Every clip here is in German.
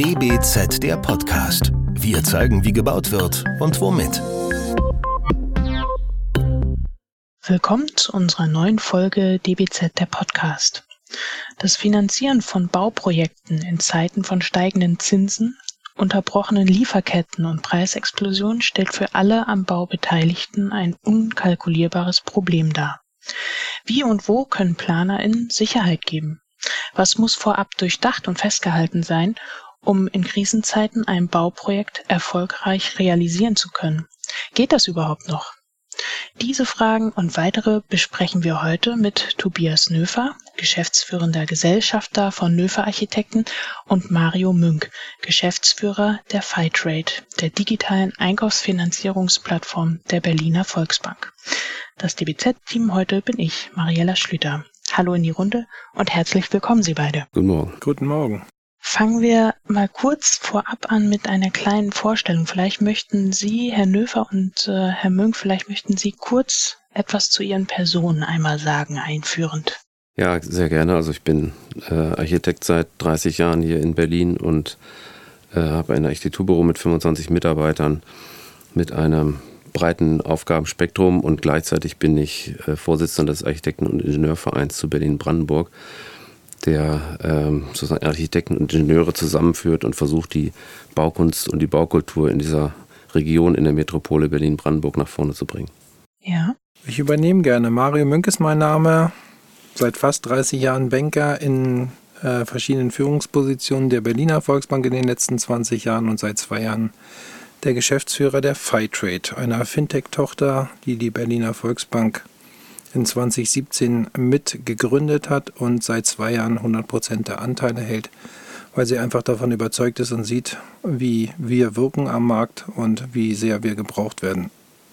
DBZ der Podcast. Wir zeigen, wie gebaut wird und womit. Willkommen zu unserer neuen Folge DBZ der Podcast. Das Finanzieren von Bauprojekten in Zeiten von steigenden Zinsen, unterbrochenen Lieferketten und Preisexplosionen stellt für alle am Bau Beteiligten ein unkalkulierbares Problem dar. Wie und wo können PlanerInnen Sicherheit geben? Was muss vorab durchdacht und festgehalten sein, um in Krisenzeiten ein Bauprojekt erfolgreich realisieren zu können? Geht das überhaupt noch? Diese Fragen und weitere besprechen wir heute mit Tobias Nöfer, geschäftsführender Gesellschafter von Nöfer Architekten und Mario Münk, Geschäftsführer der Fightrate, der digitalen Einkaufsfinanzierungsplattform der Berliner Volksbank. Das DBZ-Team heute bin ich, Mariella Schlüter. Hallo in die Runde und herzlich willkommen Sie beide. Guten Morgen. Guten Morgen. Fangen wir mal kurz vorab an mit einer kleinen Vorstellung. Vielleicht möchten Sie, Herr Nöfer und äh, Herr Münk, vielleicht möchten Sie kurz etwas zu Ihren Personen einmal sagen, einführend. Ja, sehr gerne. Also ich bin äh, Architekt seit 30 Jahren hier in Berlin und äh, habe ein Architekturbüro mit 25 Mitarbeitern mit einem breiten Aufgabenspektrum und gleichzeitig bin ich äh, Vorsitzender des Architekten- und Ingenieurvereins zu Berlin-Brandenburg, der ähm, sozusagen Architekten und Ingenieure zusammenführt und versucht, die Baukunst und die Baukultur in dieser Region, in der Metropole Berlin-Brandenburg nach vorne zu bringen. Ja. Ich übernehme gerne. Mario Münk ist mein Name. Seit fast 30 Jahren Banker in äh, verschiedenen Führungspositionen der Berliner Volksbank in den letzten 20 Jahren und seit zwei Jahren der Geschäftsführer der Fightrade, einer Fintech-Tochter, die die Berliner Volksbank in 2017 mit gegründet hat und seit zwei Jahren 100 Prozent der Anteile hält, weil sie einfach davon überzeugt ist und sieht, wie wir wirken am Markt und wie sehr wir gebraucht werden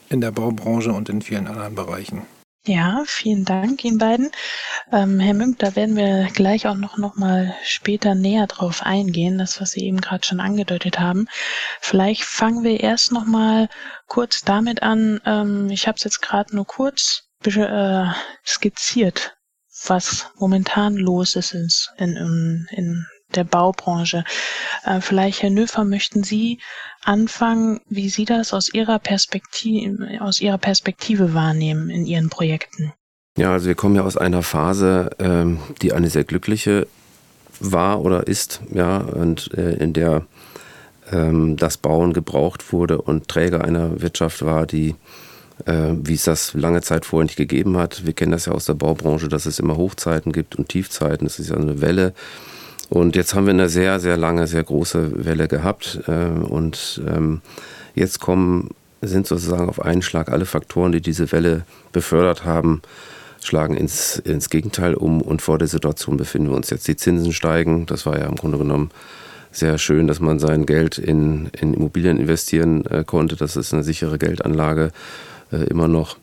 in der Baubranche und in vielen anderen Bereichen. Ja, vielen Dank Ihnen beiden. Ähm, Herr Münk, da werden wir gleich auch noch, noch mal später näher drauf eingehen, das, was Sie eben gerade schon angedeutet haben. Vielleicht fangen wir erst noch mal kurz damit an. Ähm, ich habe es jetzt gerade nur kurz äh, skizziert, was momentan los ist in, in, in der Baubranche. Äh, vielleicht, Herr Nöfer, möchten Sie anfangen, wie Sie das aus Ihrer Perspektive, aus Ihrer Perspektive wahrnehmen in Ihren Projekten? Ja, also wir kommen ja aus einer Phase, ähm, die eine sehr glückliche war oder ist, ja, und äh, in der ähm, das Bauen gebraucht wurde und Träger einer Wirtschaft war, die wie es das lange Zeit vorher nicht gegeben hat. Wir kennen das ja aus der Baubranche, dass es immer Hochzeiten gibt und Tiefzeiten. Das ist ja eine Welle. Und jetzt haben wir eine sehr, sehr lange, sehr große Welle gehabt. Äh, und ähm, jetzt kommen, sind sozusagen auf einen Schlag alle Faktoren, die diese Welle befördert haben, schlagen ins, ins Gegenteil um. Und vor der Situation befinden wir uns jetzt. Die Zinsen steigen. Das war ja im Grunde genommen sehr schön, dass man sein Geld in, in Immobilien investieren äh, konnte. Das ist eine sichere Geldanlage äh, immer noch.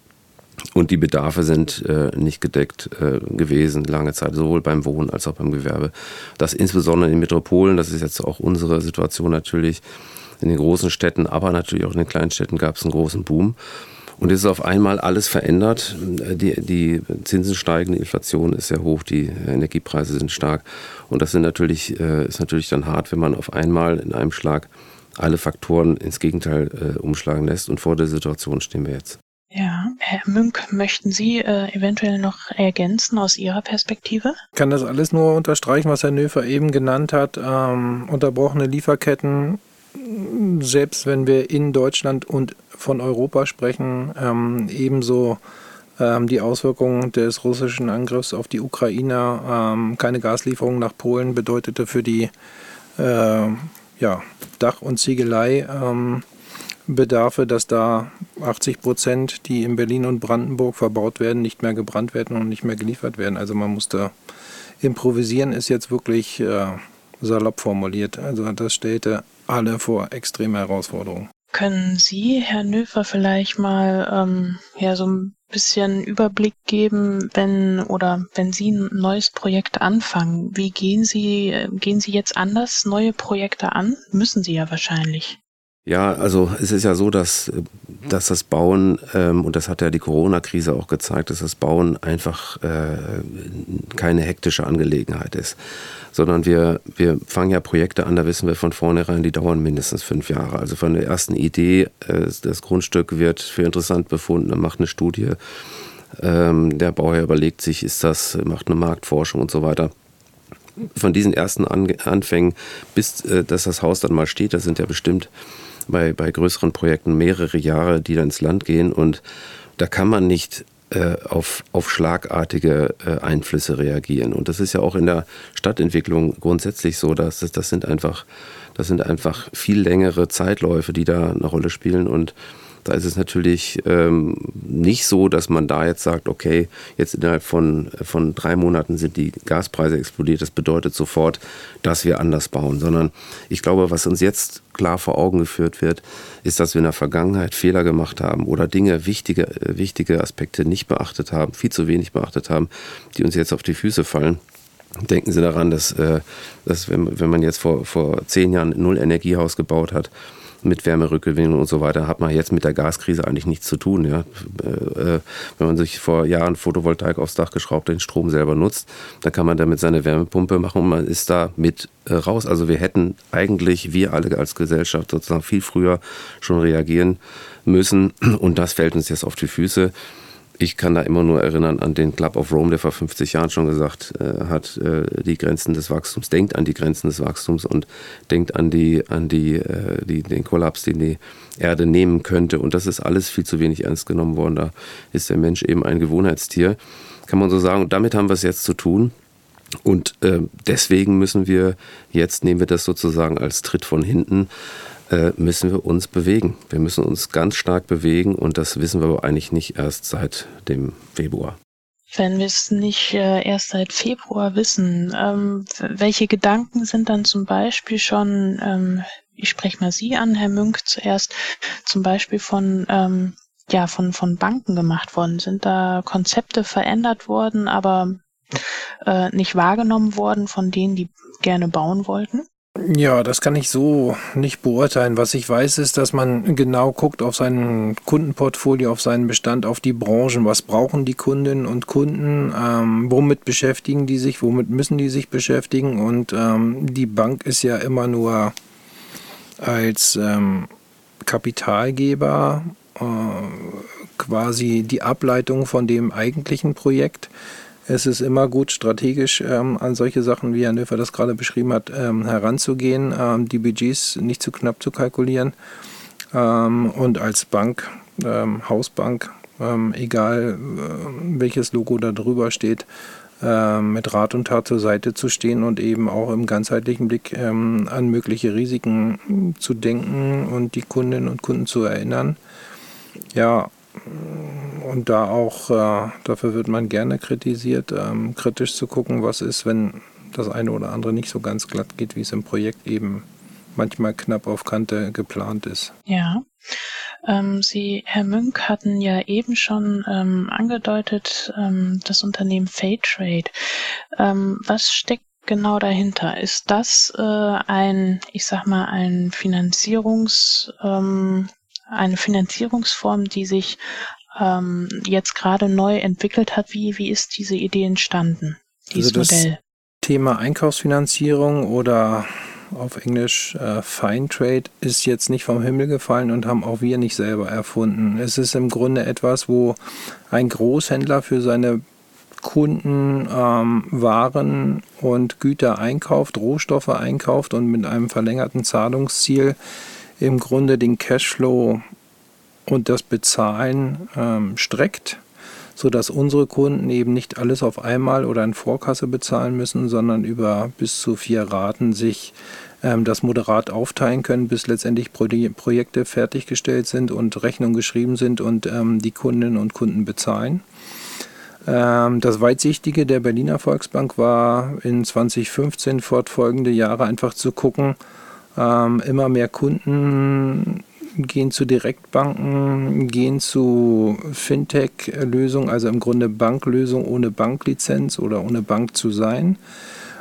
Und die Bedarfe sind äh, nicht gedeckt äh, gewesen, lange Zeit, sowohl beim Wohnen als auch beim Gewerbe. Das insbesondere in Metropolen, das ist jetzt auch unsere Situation natürlich. In den großen Städten, aber natürlich auch in den kleinen Städten gab es einen großen Boom. Und es ist auf einmal alles verändert. Die, die Zinsen steigen, die Inflation ist sehr hoch, die Energiepreise sind stark. Und das sind natürlich, äh, ist natürlich dann hart, wenn man auf einmal in einem Schlag alle Faktoren ins Gegenteil äh, umschlagen lässt. Und vor der Situation stehen wir jetzt. Ja, Herr Münk, möchten Sie äh, eventuell noch ergänzen aus Ihrer Perspektive? Ich kann das alles nur unterstreichen, was Herr Nöfer eben genannt hat. Ähm, unterbrochene Lieferketten, selbst wenn wir in Deutschland und von Europa sprechen, ähm, ebenso ähm, die Auswirkungen des russischen Angriffs auf die Ukraine. Ähm, keine Gaslieferungen nach Polen bedeutete für die äh, ja, Dach- und Ziegelei ähm, dass da 80 Prozent, die in Berlin und Brandenburg verbaut werden, nicht mehr gebrannt werden und nicht mehr geliefert werden. Also man musste improvisieren, ist jetzt wirklich äh, salopp formuliert. Also das stellte alle vor extreme Herausforderungen. Können Sie, Herr Nöfer, vielleicht mal ähm, ja so ein bisschen Überblick geben, wenn oder wenn Sie ein neues Projekt anfangen? Wie gehen Sie äh, gehen Sie jetzt anders neue Projekte an? Müssen Sie ja wahrscheinlich. Ja, also es ist ja so, dass äh, dass das Bauen, ähm, und das hat ja die Corona-Krise auch gezeigt, dass das Bauen einfach äh, keine hektische Angelegenheit ist. Sondern wir, wir fangen ja Projekte an, da wissen wir von vornherein, die dauern mindestens fünf Jahre. Also von der ersten Idee, äh, das Grundstück wird für interessant befunden, dann macht eine Studie, ähm, der Bauherr überlegt sich, ist das, macht eine Marktforschung und so weiter von diesen ersten Anfängen bis äh, dass das Haus dann mal steht, das sind ja bestimmt bei, bei größeren Projekten mehrere Jahre, die dann ins Land gehen und da kann man nicht äh, auf, auf schlagartige äh, Einflüsse reagieren. Und das ist ja auch in der Stadtentwicklung grundsätzlich so, dass das, das sind einfach, das sind einfach viel längere Zeitläufe, die da eine Rolle spielen und da ist es natürlich ähm, nicht so, dass man da jetzt sagt, okay, jetzt innerhalb von, von drei Monaten sind die Gaspreise explodiert. Das bedeutet sofort, dass wir anders bauen, sondern ich glaube, was uns jetzt klar vor Augen geführt wird, ist, dass wir in der Vergangenheit Fehler gemacht haben oder Dinge, wichtige, wichtige Aspekte nicht beachtet haben, viel zu wenig beachtet haben, die uns jetzt auf die Füße fallen. Denken Sie daran, dass, äh, dass wenn, wenn man jetzt vor, vor zehn Jahren ein Null-Energiehaus gebaut hat, mit Wärmerückgewinnung und so weiter hat man jetzt mit der Gaskrise eigentlich nichts zu tun. Ja? Äh, wenn man sich vor Jahren Photovoltaik aufs Dach geschraubt, den Strom selber nutzt, dann kann man damit seine Wärmepumpe machen und man ist da mit äh, raus. Also wir hätten eigentlich, wir alle als Gesellschaft sozusagen viel früher schon reagieren müssen und das fällt uns jetzt auf die Füße ich kann da immer nur erinnern an den Club of Rome, der vor 50 Jahren schon gesagt äh, hat, äh, die Grenzen des Wachstums, denkt an die Grenzen des Wachstums und denkt an die, an die, äh, die, den Kollaps, den die Erde nehmen könnte. Und das ist alles viel zu wenig ernst genommen worden. Da ist der Mensch eben ein Gewohnheitstier, kann man so sagen. Und damit haben wir es jetzt zu tun. Und äh, deswegen müssen wir jetzt, nehmen wir das sozusagen als Tritt von hinten, müssen wir uns bewegen. Wir müssen uns ganz stark bewegen und das wissen wir aber eigentlich nicht erst seit dem Februar. Wenn wir es nicht äh, erst seit Februar wissen, ähm, welche Gedanken sind dann zum Beispiel schon, ähm, ich spreche mal Sie an, Herr Münk zuerst, zum Beispiel von ähm, ja von von Banken gemacht worden? Sind da Konzepte verändert worden, aber äh, nicht wahrgenommen worden von denen, die gerne bauen wollten? Ja, das kann ich so nicht beurteilen. Was ich weiß, ist, dass man genau guckt auf sein Kundenportfolio, auf seinen Bestand, auf die Branchen. Was brauchen die Kundinnen und Kunden? Ähm, womit beschäftigen die sich? Womit müssen die sich beschäftigen? Und ähm, die Bank ist ja immer nur als ähm, Kapitalgeber äh, quasi die Ableitung von dem eigentlichen Projekt. Es ist immer gut, strategisch ähm, an solche Sachen, wie Herr Nöfer das gerade beschrieben hat, ähm, heranzugehen, ähm, die Budgets nicht zu knapp zu kalkulieren. Ähm, und als Bank, ähm, Hausbank, ähm, egal äh, welches Logo da drüber steht, mit Rat und Tat zur Seite zu stehen und eben auch im ganzheitlichen Blick an mögliche Risiken zu denken und die Kundinnen und Kunden zu erinnern. Ja, und da auch, äh, dafür wird man gerne kritisiert, ähm, kritisch zu gucken, was ist, wenn das eine oder andere nicht so ganz glatt geht, wie es im Projekt eben manchmal knapp auf Kante geplant ist. Ja. Ähm, Sie, Herr Münk, hatten ja eben schon ähm, angedeutet, ähm, das Unternehmen Faytrade. Ähm, was steckt genau dahinter? Ist das äh, ein, ich sag mal, ein Finanzierungs, eine Finanzierungsform, die sich ähm, jetzt gerade neu entwickelt hat. Wie, wie ist diese Idee entstanden, dieses also Modell? Thema Einkaufsfinanzierung oder auf Englisch äh, Fine Trade ist jetzt nicht vom Himmel gefallen und haben auch wir nicht selber erfunden. Es ist im Grunde etwas, wo ein Großhändler für seine Kunden ähm, Waren und Güter einkauft, Rohstoffe einkauft und mit einem verlängerten Zahlungsziel im Grunde den Cashflow und das Bezahlen ähm, streckt, sodass unsere Kunden eben nicht alles auf einmal oder in Vorkasse bezahlen müssen, sondern über bis zu vier Raten sich ähm, das moderat aufteilen können, bis letztendlich Pro Projekte fertiggestellt sind und Rechnungen geschrieben sind und ähm, die Kundinnen und Kunden bezahlen. Ähm, das Weitsichtige der Berliner Volksbank war in 2015 fortfolgende Jahre einfach zu gucken, ähm, immer mehr Kunden gehen zu Direktbanken, gehen zu Fintech-Lösungen, also im Grunde Banklösungen ohne Banklizenz oder ohne Bank zu sein.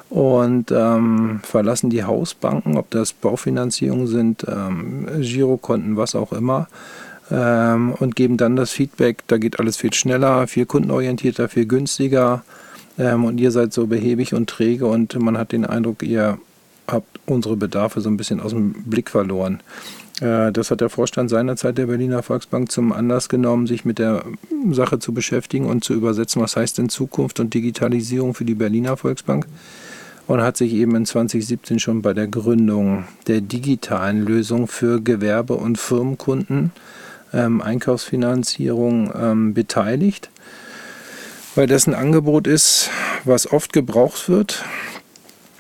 Und ähm, verlassen die Hausbanken, ob das Baufinanzierungen sind, ähm, Girokonten, was auch immer, ähm, und geben dann das Feedback, da geht alles viel schneller, viel kundenorientierter, viel günstiger. Ähm, und ihr seid so behäbig und träge und man hat den Eindruck, ihr habt unsere Bedarfe so ein bisschen aus dem Blick verloren. Äh, das hat der Vorstand seinerzeit der Berliner Volksbank zum Anlass genommen, sich mit der Sache zu beschäftigen und zu übersetzen, was heißt denn Zukunft und Digitalisierung für die Berliner Volksbank. Und hat sich eben in 2017 schon bei der Gründung der digitalen Lösung für Gewerbe- und Firmenkunden ähm, Einkaufsfinanzierung ähm, beteiligt, weil das ein Angebot ist, was oft gebraucht wird.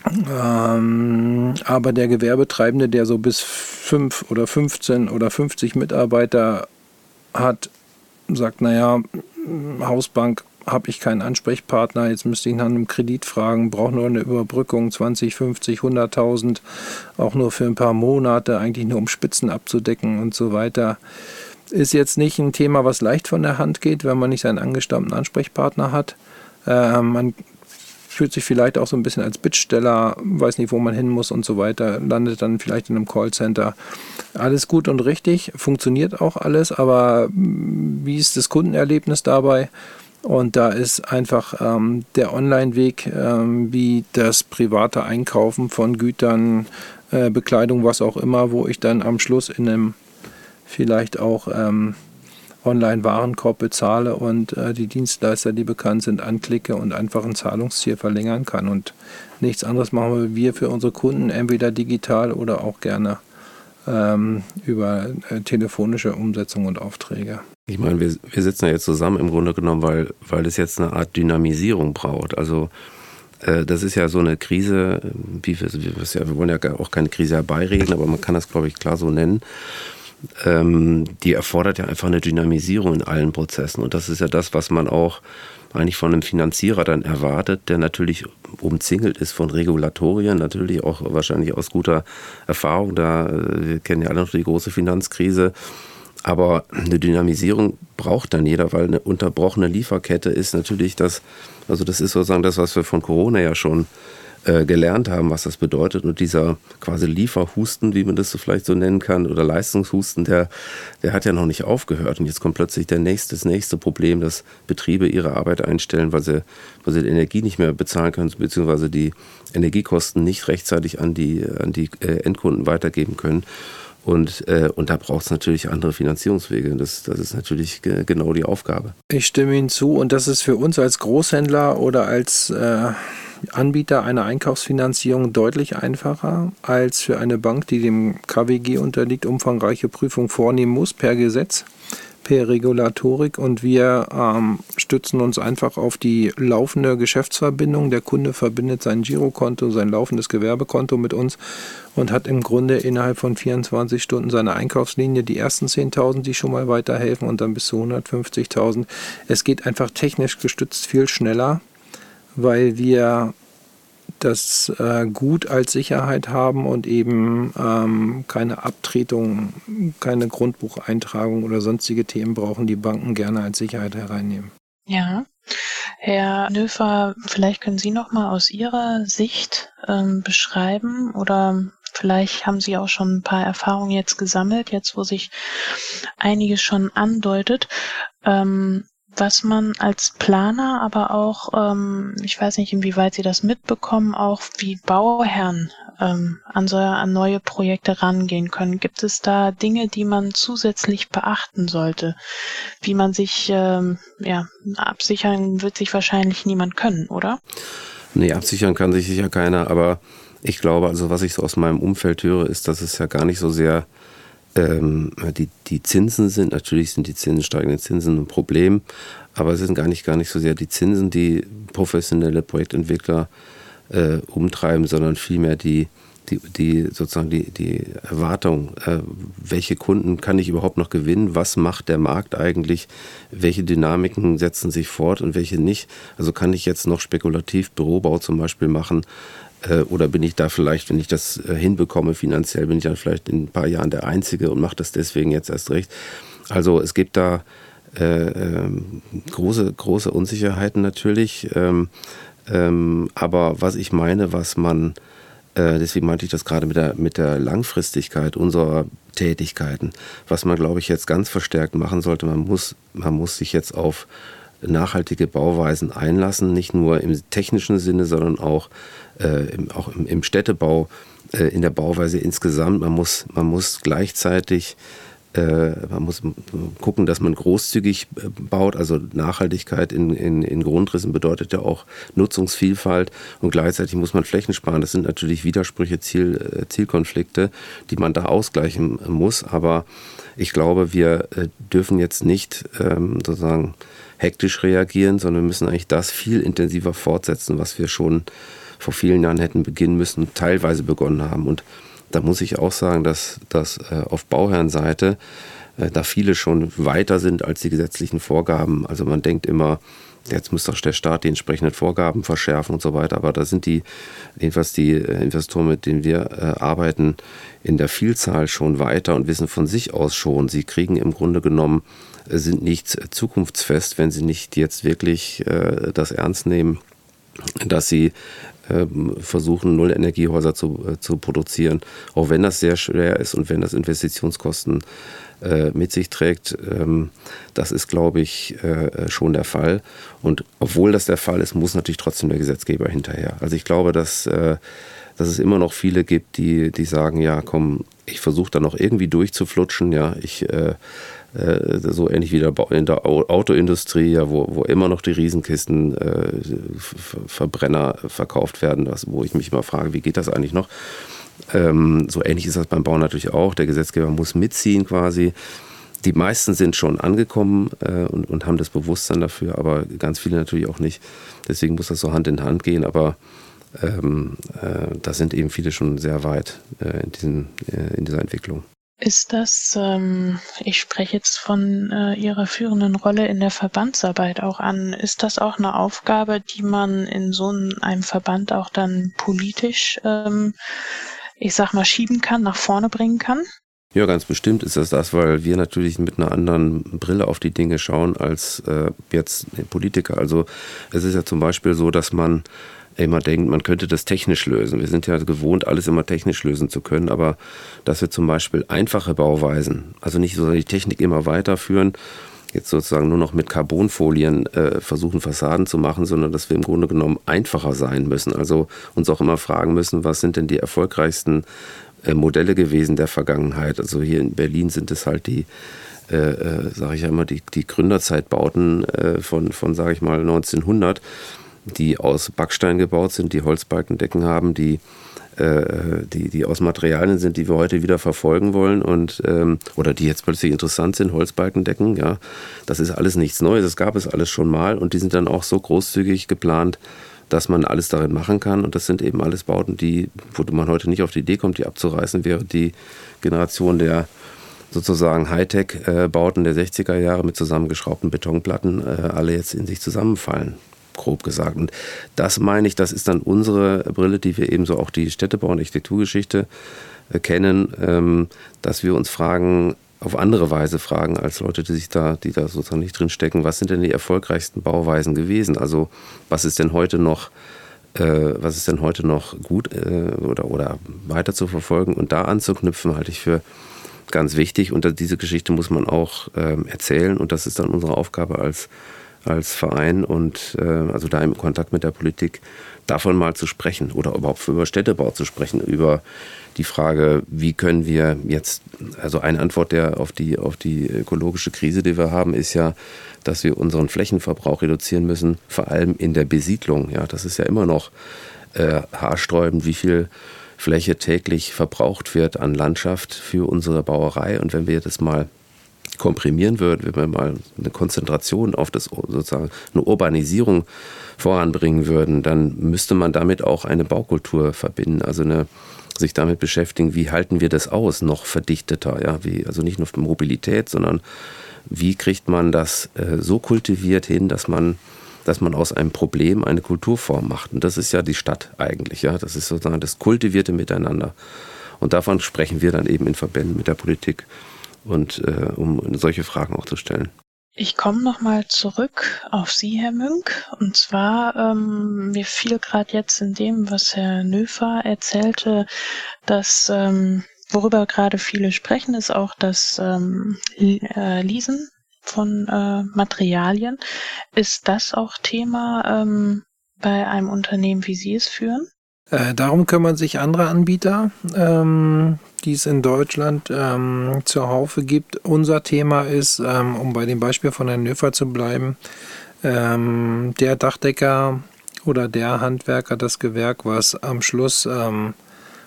Ähm, aber der Gewerbetreibende, der so bis 5 oder 15 oder 50 Mitarbeiter hat, sagt, naja, Hausbank habe ich keinen Ansprechpartner, jetzt müsste ich nach einem Kredit fragen, brauche nur eine Überbrückung, 20, 50, 100.000, auch nur für ein paar Monate, eigentlich nur um Spitzen abzudecken und so weiter. Ist jetzt nicht ein Thema, was leicht von der Hand geht, wenn man nicht seinen angestammten Ansprechpartner hat. Äh, man fühlt sich vielleicht auch so ein bisschen als Bittsteller, weiß nicht, wo man hin muss und so weiter, landet dann vielleicht in einem Callcenter. Alles gut und richtig, funktioniert auch alles, aber wie ist das Kundenerlebnis dabei? Und da ist einfach ähm, der Online-Weg, ähm, wie das private Einkaufen von Gütern, äh, Bekleidung, was auch immer, wo ich dann am Schluss in einem vielleicht auch ähm, Online-Warenkorb bezahle und äh, die Dienstleister, die bekannt sind, anklicke und einfach ein Zahlungsziel verlängern kann. Und nichts anderes machen wir für unsere Kunden, entweder digital oder auch gerne ähm, über äh, telefonische Umsetzung und Aufträge. Ich meine, wir, wir sitzen ja jetzt zusammen im Grunde genommen, weil, weil es jetzt eine Art Dynamisierung braucht. Also äh, das ist ja so eine Krise, wie wir, wir wollen ja auch keine Krise herbeireden, aber man kann das, glaube ich, klar so nennen ähm, die erfordert ja einfach eine Dynamisierung in allen Prozessen. Und das ist ja das, was man auch eigentlich von einem Finanzierer dann erwartet, der natürlich umzingelt ist von Regulatorien, natürlich auch wahrscheinlich aus guter Erfahrung. Da, äh, wir kennen ja alle noch die große Finanzkrise. Aber eine Dynamisierung braucht dann jeder, weil eine unterbrochene Lieferkette ist natürlich das, also das ist sozusagen das, was wir von Corona ja schon äh, gelernt haben, was das bedeutet. Und dieser quasi Lieferhusten, wie man das so vielleicht so nennen kann, oder Leistungshusten, der, der hat ja noch nicht aufgehört. Und jetzt kommt plötzlich der nächste, das nächste Problem, dass Betriebe ihre Arbeit einstellen, weil sie, weil sie die Energie nicht mehr bezahlen können, beziehungsweise die Energiekosten nicht rechtzeitig an die, an die äh, Endkunden weitergeben können. Und, äh, und da braucht es natürlich andere Finanzierungswege. Das, das ist natürlich ge genau die Aufgabe. Ich stimme Ihnen zu und das ist für uns als Großhändler oder als äh, Anbieter einer Einkaufsfinanzierung deutlich einfacher als für eine Bank, die dem KWG unterliegt, umfangreiche Prüfung vornehmen muss per Gesetz, per Regulatorik und wir ähm, stützen uns einfach auf die laufende Geschäftsverbindung. Der Kunde verbindet sein Girokonto, sein laufendes Gewerbekonto mit uns und hat im Grunde innerhalb von 24 Stunden seine Einkaufslinie, die ersten 10.000, die schon mal weiterhelfen und dann bis zu 150.000. Es geht einfach technisch gestützt viel schneller weil wir das äh, Gut als Sicherheit haben und eben ähm, keine Abtretung, keine Grundbucheintragung oder sonstige Themen brauchen, die Banken gerne als Sicherheit hereinnehmen. Ja. Herr Nöfer, vielleicht können Sie noch mal aus Ihrer Sicht ähm, beschreiben oder vielleicht haben Sie auch schon ein paar Erfahrungen jetzt gesammelt, jetzt wo sich einiges schon andeutet. Ähm, was man als Planer, aber auch, ähm, ich weiß nicht, inwieweit Sie das mitbekommen, auch wie Bauherren ähm, an, so, an neue Projekte rangehen können. Gibt es da Dinge, die man zusätzlich beachten sollte? Wie man sich, ähm, ja, absichern wird sich wahrscheinlich niemand können, oder? Nee, absichern kann sich sicher keiner, aber ich glaube, also was ich so aus meinem Umfeld höre, ist, dass es ja gar nicht so sehr ähm, die, die Zinsen sind, natürlich sind die Zinsen, steigende Zinsen ein Problem, aber es sind gar nicht, gar nicht so sehr die Zinsen, die professionelle Projektentwickler äh, umtreiben, sondern vielmehr die, die, die sozusagen die, die Erwartung, äh, welche Kunden kann ich überhaupt noch gewinnen, was macht der Markt eigentlich, welche Dynamiken setzen sich fort und welche nicht. Also kann ich jetzt noch spekulativ Bürobau zum Beispiel machen, oder bin ich da vielleicht, wenn ich das äh, hinbekomme finanziell, bin ich dann vielleicht in ein paar Jahren der Einzige und mache das deswegen jetzt erst recht. Also es gibt da äh, ähm, große, große Unsicherheiten natürlich. Ähm, ähm, aber was ich meine, was man Äh, deswegen meinte ich das gerade mit der, mit der Langfristigkeit unserer Tätigkeiten. Was man, glaube ich, jetzt ganz verstärkt machen sollte, man muss, man muss sich jetzt auf nachhaltige Bauweisen einlassen, nicht nur im technischen Sinne, sondern auch, äh, im, auch im, im Städtebau, äh, in der Bauweise insgesamt. Man muss, man muss gleichzeitig äh, man muss gucken, dass man großzügig äh, baut. Also Nachhaltigkeit in, in, in, Grundrissen bedeutet ja auch Nutzungsvielfalt und gleichzeitig muss man Flächen sparen. Das sind natürlich Widersprüche, Ziel, äh, Zielkonflikte, die man da ausgleichen muss. Aber ich glaube, wir dürfen jetzt nicht ähm, sozusagen hektisch reagieren, sondern wir müssen eigentlich das viel intensiver fortsetzen, was wir schon vor vielen Jahren hätten beginnen müssen, teilweise begonnen haben. Und da muss ich auch sagen, dass, dass äh, auf Bauherrenseite äh, da viele schon weiter sind als die gesetzlichen Vorgaben. Also man denkt immer, jetzt muss doch der Staat die entsprechenden Vorgaben verschärfen und so weiter. Aber da sind die, jedenfalls die äh, Investoren, mit denen wir äh, arbeiten, in der Vielzahl schon weiter und wissen von sich aus schon, sie kriegen im Grunde genommen, sind nicht zukunftsfest, wenn sie nicht jetzt wirklich äh, das ernst nehmen, dass sie versuchen, Null-Energiehäuser zu, äh, zu produzieren, auch wenn das sehr schwer ist und wenn das Investitionskosten äh, mit sich trägt. Ähm, das ist, glaube ich, äh, schon der Fall. Und obwohl das der Fall ist, muss natürlich trotzdem der Gesetzgeber hinterher. Also ich glaube, dass, dass es immer noch viele gibt, die, die sagen, ja, komm, ich versuche da noch irgendwie durchzuflutschen, ja, ich so ähnlich wie in der Autoindustrie, ja, wo, wo immer noch die Riesenkisten äh, Verbrenner verkauft werden, was, wo ich mich immer frage, wie geht das eigentlich noch? Ähm, so ähnlich ist das beim Bau natürlich auch. Der Gesetzgeber muss mitziehen quasi. Die meisten sind schon angekommen äh, und, und haben das Bewusstsein dafür, aber ganz viele natürlich auch nicht. Deswegen muss das so Hand in Hand gehen. Aber ähm, äh, da sind eben viele schon sehr weit äh, in, diesen, äh, in dieser Entwicklung. Ist das, ähm, ich spreche jetzt von äh, Ihrer führenden Rolle in der Verbandsarbeit auch an, ist das auch eine Aufgabe, die man in so einem Verband auch dann politisch, ähm, ich sag mal, schieben kann, nach vorne bringen kann? Ja, ganz bestimmt ist das das, weil wir natürlich mit einer anderen Brille auf die Dinge schauen als äh, jetzt Politiker. Also es ist ja zum Beispiel so, dass man immer denkt, man könnte das technisch lösen. Wir sind ja gewohnt, alles immer technisch lösen zu können, aber dass wir zum Beispiel einfache Bauweisen, also nicht so die Technik immer weiterführen, jetzt sozusagen nur noch mit Carbonfolien äh, versuchen, Fassaden zu machen, sondern dass wir im Grunde genommen einfacher sein müssen. Also uns auch immer fragen müssen, was sind denn die erfolgreichsten äh, Modelle gewesen der Vergangenheit. Also hier in Berlin sind es halt die äh, äh, sage ich ja immer, die, die Gründerzeitbauten äh, von, von sage ich mal, 1900 die aus Backstein gebaut sind, die Holzbalkendecken haben, die, äh, die, die aus Materialien sind, die wir heute wieder verfolgen wollen und ähm, oder die jetzt plötzlich interessant sind, Holzbalkendecken, ja, das ist alles nichts Neues, das gab es alles schon mal und die sind dann auch so großzügig geplant, dass man alles darin machen kann. Und das sind eben alles Bauten, die, wo man heute nicht auf die Idee kommt, die abzureißen, während die Generation der sozusagen Hightech-Bauten der 60er Jahre mit zusammengeschraubten Betonplatten äh, alle jetzt in sich zusammenfallen grob gesagt. Und das meine ich, das ist dann unsere Brille, die wir eben so auch die Städtebau- und Architekturgeschichte äh, kennen, ähm, dass wir uns fragen, auf andere Weise fragen als Leute, die sich da, die da sozusagen nicht drin stecken, was sind denn die erfolgreichsten Bauweisen gewesen? Also was ist denn heute noch äh, was ist denn heute noch gut äh, oder, oder weiter zu verfolgen und da anzuknüpfen, halte ich für ganz wichtig. Und diese Geschichte muss man auch ähm, erzählen und das ist dann unsere Aufgabe als als Verein und äh, also da im Kontakt mit der Politik davon mal zu sprechen oder überhaupt über Städtebau zu sprechen, über die Frage, wie können wir jetzt, also eine Antwort der auf die, auf die ökologische Krise, die wir haben, ist ja, dass wir unseren Flächenverbrauch reduzieren müssen, vor allem in der Besiedlung. Ja, das ist ja immer noch äh, haarsträubend, wie viel Fläche täglich verbraucht wird an Landschaft für unsere Bauerei. Und wenn wir das mal komprimieren würden, wenn wir mal eine Konzentration auf das sozusagen eine Urbanisierung voranbringen würden, dann müsste man damit auch eine Baukultur verbinden, also eine sich damit beschäftigen, wie halten wir das aus, noch verdichteter, ja, wie, also nicht nur Mobilität, sondern wie kriegt man das äh, so kultiviert hin, dass man, dass man aus einem Problem eine Kulturform macht. Und das ist ja die Stadt eigentlich, ja. Das ist sozusagen das kultivierte Miteinander. Und davon sprechen wir dann eben in Verbänden mit der Politik und äh, um solche Fragen auch zu stellen. Ich komme nochmal zurück auf Sie, Herr Münk. Und zwar, ähm, mir fiel gerade jetzt in dem, was Herr Nöfer erzählte, dass, ähm, worüber gerade viele sprechen, ist auch das ähm, äh, Leasen von äh, Materialien. Ist das auch Thema ähm, bei einem Unternehmen, wie Sie es führen? Äh, darum kümmern sich andere Anbieter, ähm, die es in Deutschland ähm, zur Haufe gibt. Unser Thema ist, ähm, um bei dem Beispiel von Herrn Nöfer zu bleiben, ähm, der Dachdecker oder der Handwerker, das Gewerk, was am Schluss ähm,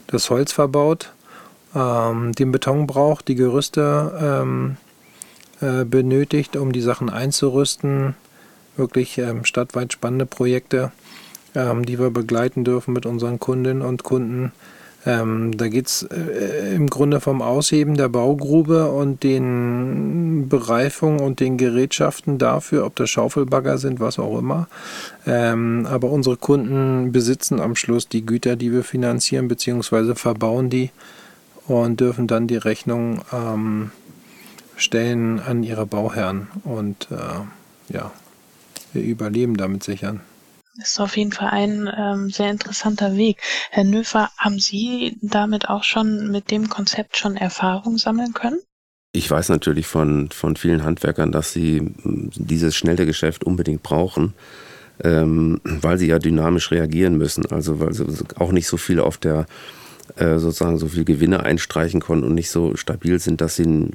das Holz verbaut, ähm, den Beton braucht, die Gerüste äh, benötigt, um die Sachen einzurüsten. Wirklich stadtweit spannende Projekte ähm, die wir begleiten dürfen mit unseren Kundinnen und Kunden. Ähm, da geht es äh, im Grunde vom Ausheben der Baugrube und den Bereifungen und den Gerätschaften dafür, ob das Schaufelbagger sind, was auch immer. Ähm, aber unsere Kunden besitzen am Schluss die Güter, die wir finanzieren, beziehungsweise verbauen die und dürfen dann die Rechnung ähm, stellen an ihre Bauherren. Und äh, ja, wir überleben damit sichern. Das ist auf jeden Fall ein ähm, sehr interessanter Weg. Herr Nöfer, haben Sie damit auch schon mit dem Konzept schon Erfahrung sammeln können? Ich weiß natürlich von, von vielen Handwerkern, dass sie hm, dieses schnelle Geschäft unbedingt brauchen, ähm, weil sie ja dynamisch reagieren müssen. Also weil sie auch nicht so viel auf der äh, sozusagen so viel Gewinne einstreichen konnten und nicht so stabil sind, dass sie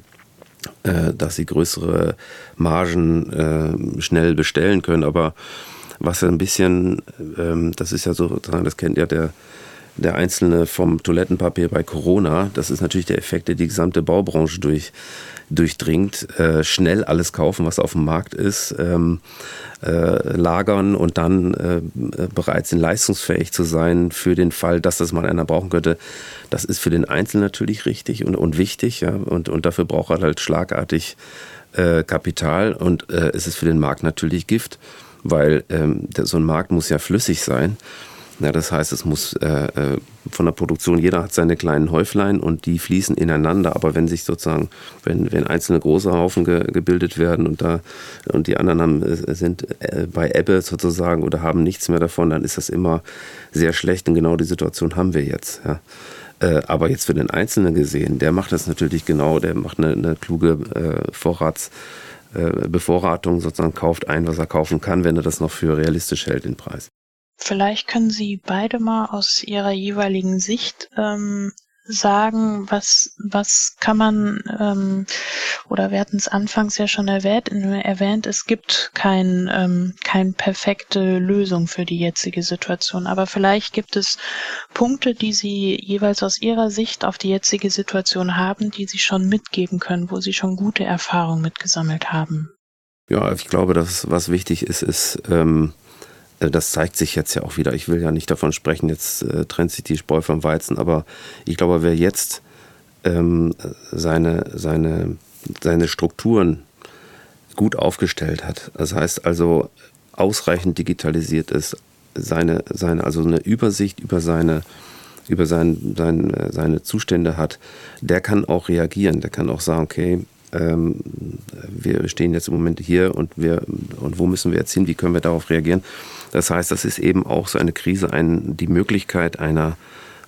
äh, dass sie größere Margen äh, schnell bestellen können. Aber was ein bisschen, ähm, das ist ja sozusagen, das kennt ja der, der Einzelne vom Toilettenpapier bei Corona. Das ist natürlich der Effekt, der die gesamte Baubranche durch, durchdringt. Äh, schnell alles kaufen, was auf dem Markt ist, ähm, äh, lagern und dann äh, bereit sind, leistungsfähig zu sein für den Fall, dass das mal einer brauchen könnte. Das ist für den Einzelnen natürlich richtig und, und wichtig. Ja? Und, und dafür braucht er halt schlagartig äh, Kapital und äh, es ist für den Markt natürlich Gift weil ähm, so ein Markt muss ja flüssig sein. Ja, das heißt, es muss äh, äh, von der Produktion, jeder hat seine kleinen Häuflein und die fließen ineinander. Aber wenn sich sozusagen, wenn, wenn einzelne große Haufen ge, gebildet werden und da und die anderen haben, äh, sind äh, bei Ebbe sozusagen oder haben nichts mehr davon, dann ist das immer sehr schlecht. Und genau die Situation haben wir jetzt. Ja. Äh, aber jetzt für den Einzelnen gesehen, der macht das natürlich genau, der macht eine, eine kluge Vorrats- Bevorratung sozusagen kauft ein, was er kaufen kann, wenn er das noch für realistisch hält, den Preis. Vielleicht können Sie beide mal aus Ihrer jeweiligen Sicht ähm, sagen, was, was kann man, ähm, oder wir hatten es anfangs ja schon erwähnt, erwähnt es gibt kein, ähm, keine perfekte Lösung für die jetzige Situation, aber vielleicht gibt es Punkte, die Sie jeweils aus Ihrer Sicht auf die jetzige Situation haben, die Sie schon mitgeben können, wo Sie schon gute Erfahrungen mitgesammelt haben. Ja, ich glaube, dass was wichtig ist, ist, ähm, äh, das zeigt sich jetzt ja auch wieder. Ich will ja nicht davon sprechen, jetzt äh, trennt sich die Spreu vom Weizen, aber ich glaube, wer jetzt ähm, seine, seine, seine Strukturen gut aufgestellt hat, das heißt also ausreichend digitalisiert ist, seine, seine, also eine Übersicht über seine über sein, sein, seine Zustände hat, der kann auch reagieren. Der kann auch sagen, okay, ähm, wir stehen jetzt im Moment hier und wir und wo müssen wir jetzt hin, wie können wir darauf reagieren. Das heißt, das ist eben auch so eine Krise, ein, die Möglichkeit einer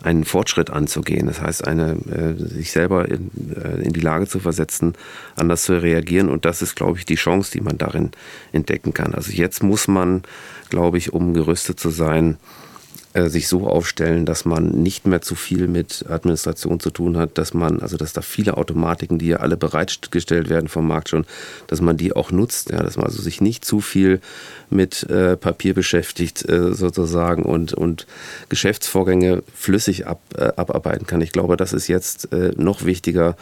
einen Fortschritt anzugehen. Das heißt, eine, äh, sich selber in, äh, in die Lage zu versetzen, anders zu reagieren. Und das ist, glaube ich, die Chance, die man darin entdecken kann. Also jetzt muss man, glaube ich, um gerüstet zu sein, äh, sich so aufstellen, dass man nicht mehr zu viel mit Administration zu tun hat, dass man, also dass da viele Automatiken, die ja alle bereitgestellt werden vom Markt schon, dass man die auch nutzt, ja, dass man also sich nicht zu viel mit äh, Papier beschäftigt äh, sozusagen und, und Geschäftsvorgänge flüssig ab, äh, abarbeiten kann. Ich glaube, das ist jetzt äh, noch wichtiger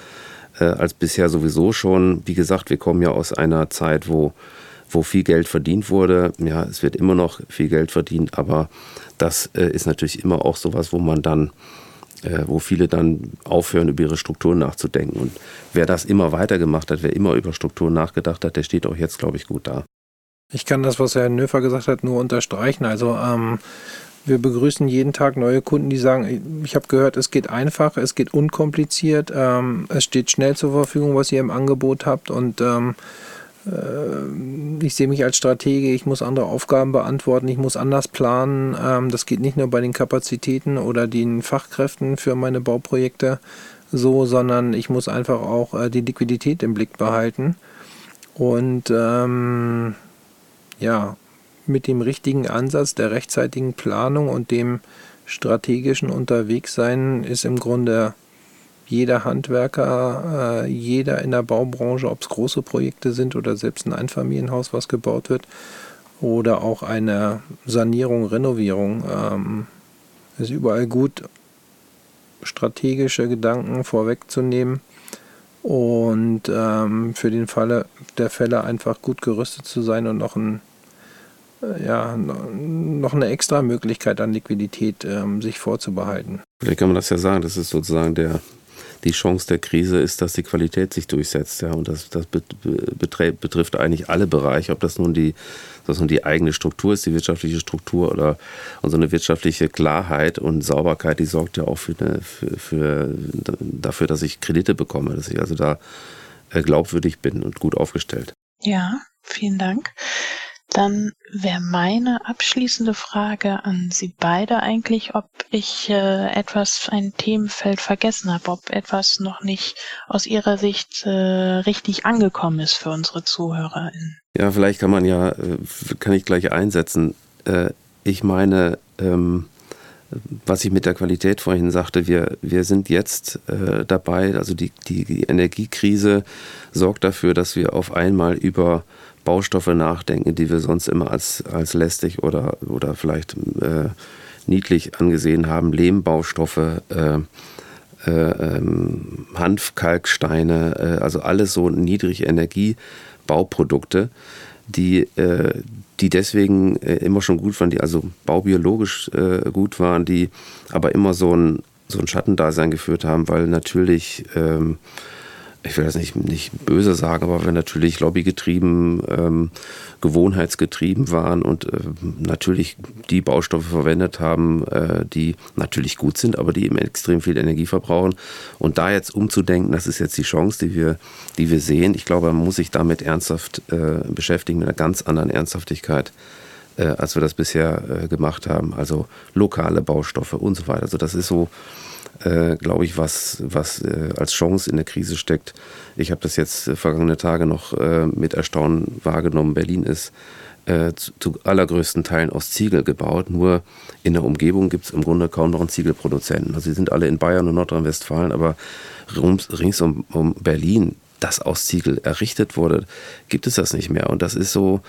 als bisher sowieso schon. Wie gesagt, wir kommen ja aus einer Zeit, wo wo viel Geld verdient wurde. Ja, es wird immer noch viel Geld verdient, aber das äh, ist natürlich immer auch sowas, wo man dann, äh, wo viele dann aufhören, über ihre Strukturen nachzudenken. Und wer das immer weiter gemacht hat, wer immer über Strukturen nachgedacht hat, der steht auch jetzt, glaube ich, gut da. Ich kann das, was Herr Nöfer gesagt hat, nur unterstreichen. Also ähm, wir begrüßen jeden Tag neue Kunden, die sagen, ich habe gehört, es geht einfach, es geht unkompliziert, ähm, es steht schnell zur Verfügung, was ihr im Angebot habt und ähm, äh, ich sehe mich als Stratege, ich muss andere Aufgaben beantworten, ich muss anders planen. Ähm, das geht nicht nur bei den Kapazitäten oder den Fachkräften für meine Bauprojekte so, sondern ich muss einfach auch äh, die Liquidität im Blick behalten. Und ähm, ja, mit dem richtigen Ansatz der rechtzeitigen Planung und dem strategischen Unterwegssein ist im Grunde jeder Handwerker, äh, jeder in der Baubranche, ob es große Projekte sind oder selbst ein Einfamilienhaus, was gebaut wird, oder auch eine Sanierung, Renovierung, ähm, ist überall gut, strategische Gedanken vorwegzunehmen und ähm, für den Falle der Fälle einfach gut gerüstet zu sein und noch ein äh, ja, noch eine extra Möglichkeit an Liquidität ähm, sich vorzubehalten. Vielleicht kann man das ja sagen, das ist sozusagen der, die Chance der Krise ist, dass die Qualität sich durchsetzt. Ja, und das, das betrifft eigentlich alle Bereiche, ob das nun die, das nun die eigene Struktur ist, die wirtschaftliche Struktur oder so eine wirtschaftliche Klarheit und Sauberkeit, die sorgt ja auch für, eine, für, für dafür, dass ich Kredite bekomme, dass ich also da äh, glaubwürdig bin und gut aufgestellt. Ja, vielen Dank. Dann wäre meine abschließende Frage an Sie beide eigentlich, ob ich äh, etwas, ein Themenfeld vergessen habe, ob etwas noch nicht aus Ihrer Sicht äh, richtig angekommen ist für unsere ZuhörerInnen. Ja, vielleicht kann man ja, äh, kann ich gleich einsetzen. Äh, ich meine, ähm, was ich mit der Qualität vorhin sagte, wir, wir sind jetzt äh, dabei, also die, die, die Energiekrise sorgt dafür, dass wir auf einmal über Baustoffe nachdenken, die wir sonst immer als, als lästig oder, oder vielleicht äh, niedlich angesehen haben. Lehmbaustoffe, äh, äh, ähm, Hanfkalksteine, äh, also alles so niedrige Energiebauprodukte, die, äh, die deswegen äh, immer schon gut waren, die also baubiologisch gut waren, die aber immer so ein, so ein Schattendasein geführt haben, weil natürlich ähm, ich will das nicht, nicht böse sagen, aber wir natürlich lobbygetrieben, ähm, gewohnheitsgetrieben waren und äh, natürlich die Baustoffe verwendet haben, äh, die natürlich gut sind, aber die eben extrem viel Energie verbrauchen. Und da jetzt umzudenken, das ist jetzt die Chance, die wir, die wir sehen. Ich glaube, man muss sich damit ernsthaft äh, beschäftigen, mit einer ganz anderen Ernsthaftigkeit äh, als wir das bisher äh, gemacht haben. Also lokale Baustoffe und so weiter. Also das ist so äh, glaube ich, was, was äh, als Chance in der Krise steckt. Ich habe das jetzt äh, vergangene Tage noch äh, mit Erstaunen wahrgenommen. Berlin ist zu, zu, allergrößten Teilen aus Ziegel gebaut. Nur in der Umgebung gibt es im Grunde kaum noch einen Ziegelproduzenten. Also sie sind alle in Bayern und Nordrhein-Westfalen, aber rings, rings um, um Berlin, das aus Ziegel errichtet wurde, gibt es das nicht mehr. Und das ist so,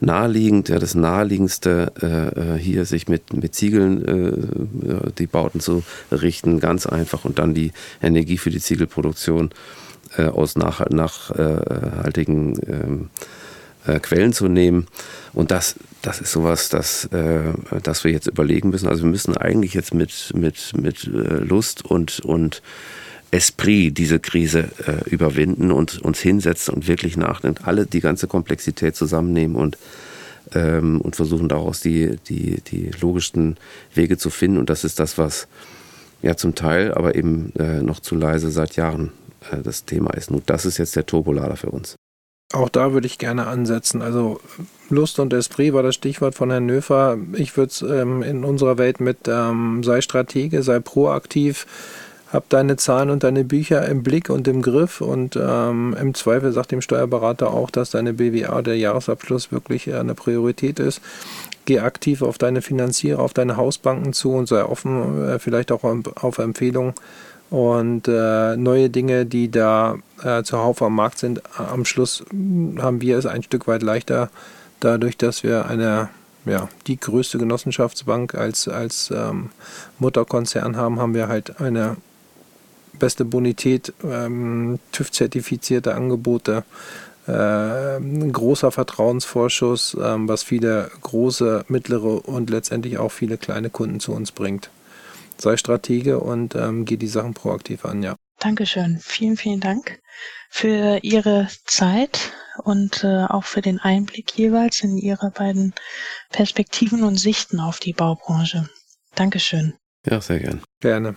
naheliegend, ja, das naheliegendste äh, äh, hier sich mit, mit Ziegeln äh, die Bauten zu richten, ganz einfach und dann die Energie für die Ziegelproduktion äh, aus nach, nachhaltigen ähm, äh, Quellen zu nehmen. Und das, das ist sowas, das, äh, das wir jetzt überlegen müssen. Also wir müssen eigentlich jetzt mit, mit, mit Lust und, und Esprit diese Krise äh, überwinden und uns hinsetzen und wirklich nachdenken, alle die ganze Komplexität zusammennehmen und, ähm, und versuchen daraus die, die, die logischsten Wege zu finden. Und das ist das, was ja zum Teil, aber eben äh, noch zu leise seit Jahren äh, das Thema ist. Nur das ist jetzt der Turbolader für uns. Auch da würde ich gerne ansetzen. Also Lust und Esprit war das Stichwort von Herrn Nöfer. Ich würde es ähm, in unserer Welt mit ähm, sei Stratege, sei proaktiv hab deine Zahlen und deine Bücher im Blick und im Griff und ähm, im Zweifel sagt dem Steuerberater auch, dass deine BWA, der Jahresabschluss, wirklich eine Priorität ist. Geh aktiv auf deine Finanzierer, auf deine Hausbanken zu und sei offen, äh, vielleicht auch auf Empfehlungen und äh, neue Dinge, die da äh, zuhauf am Markt sind. Am Schluss haben wir es ein Stück weit leichter, dadurch, dass wir eine ja, die größte Genossenschaftsbank als, als ähm, Mutterkonzern haben, haben wir halt eine beste Bonität, ähm, TÜV-zertifizierte Angebote, äh, ein großer Vertrauensvorschuss, ähm, was viele große, mittlere und letztendlich auch viele kleine Kunden zu uns bringt. Sei Stratege und ähm, geh die Sachen proaktiv an, ja. Dankeschön. Vielen, vielen Dank für Ihre Zeit und äh, auch für den Einblick jeweils in Ihre beiden Perspektiven und Sichten auf die Baubranche. Dankeschön. Ja, sehr gern. Gerne.